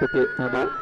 Ok, un beau, un,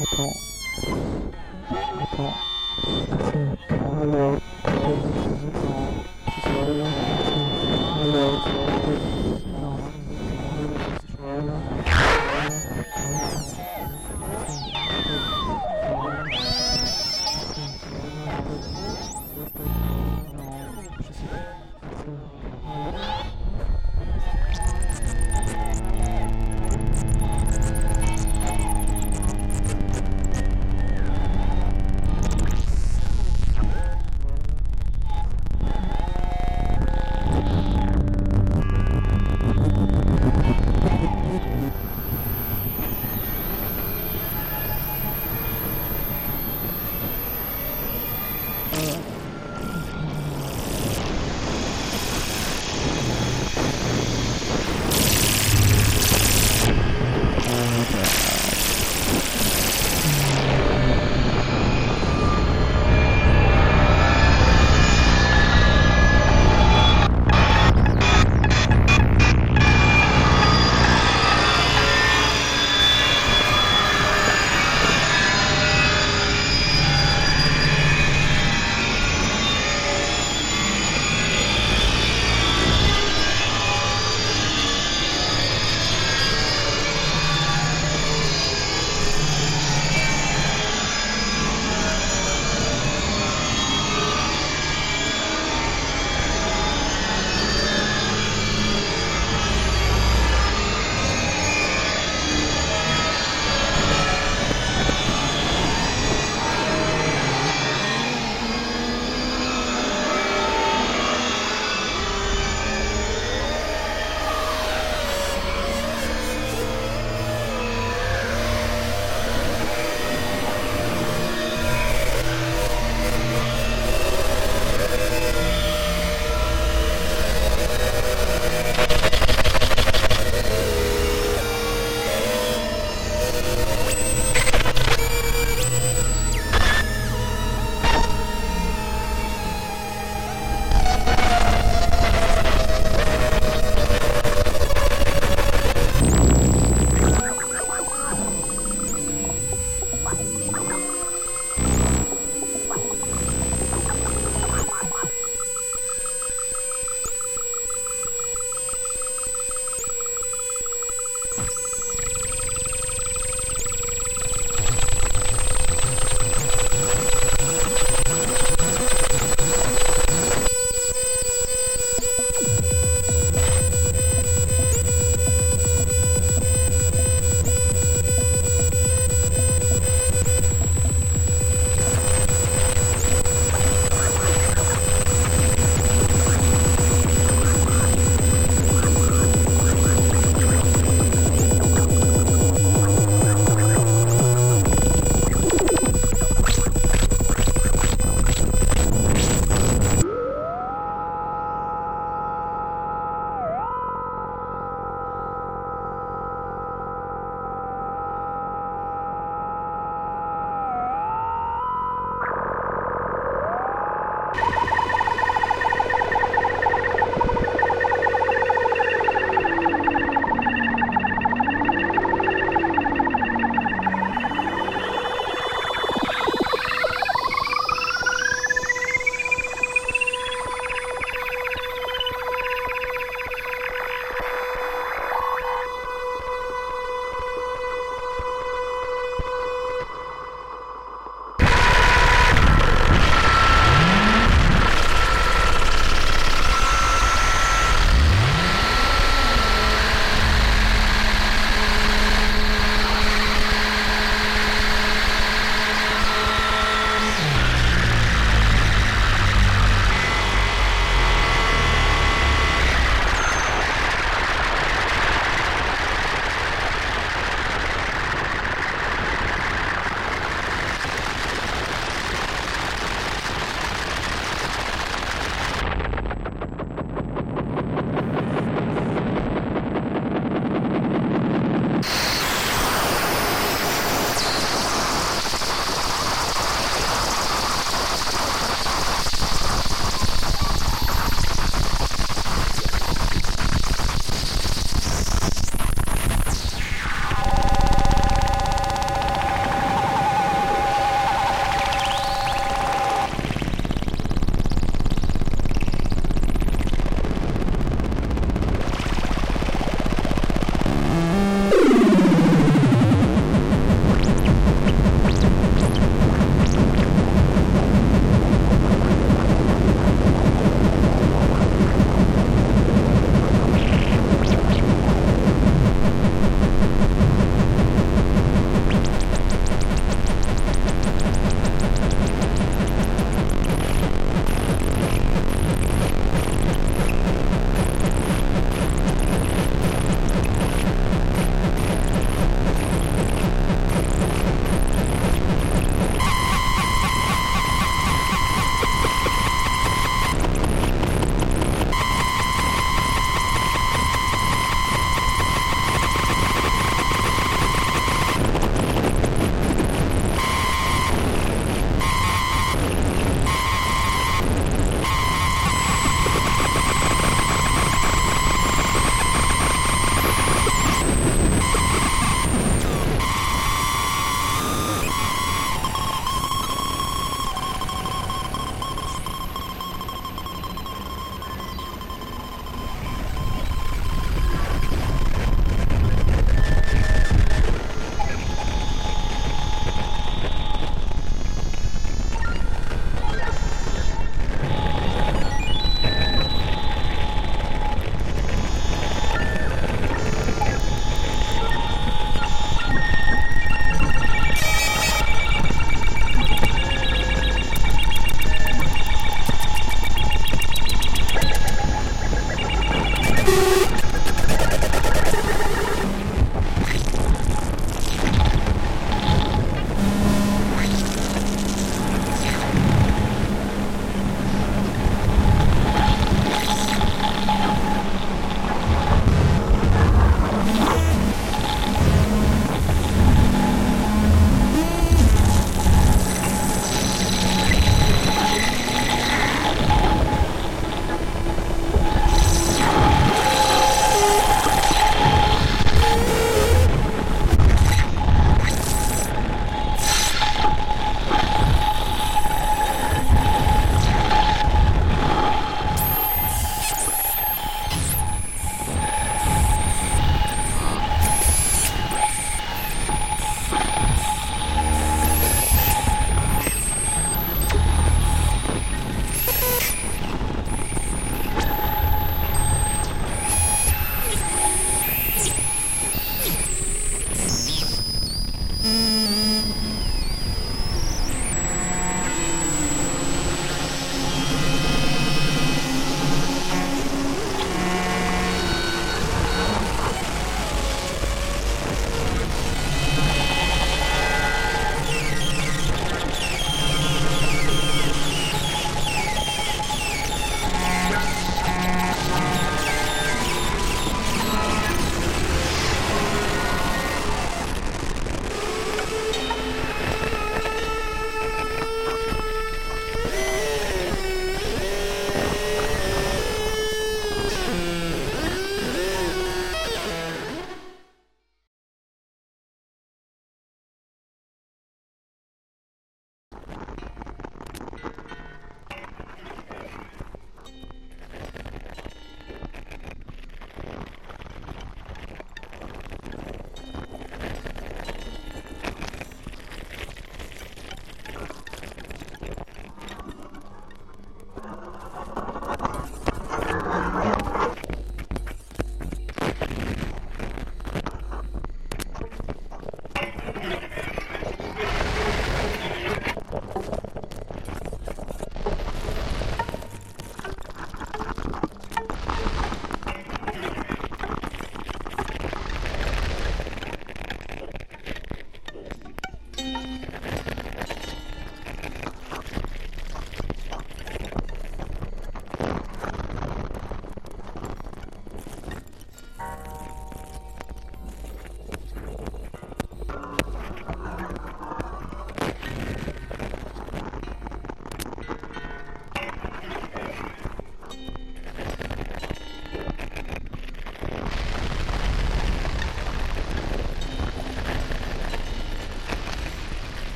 あと。また、その、あれを、それを、それを、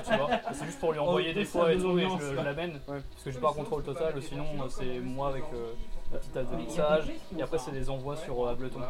tu vois. C'est juste pour lui envoyer des fois et tout, et je, je l'amène. Parce que j'ai pas un contrôle total, sinon euh, c'est moi avec euh, la petite table de mixage. Et après, c'est des envois sur euh, Ableton.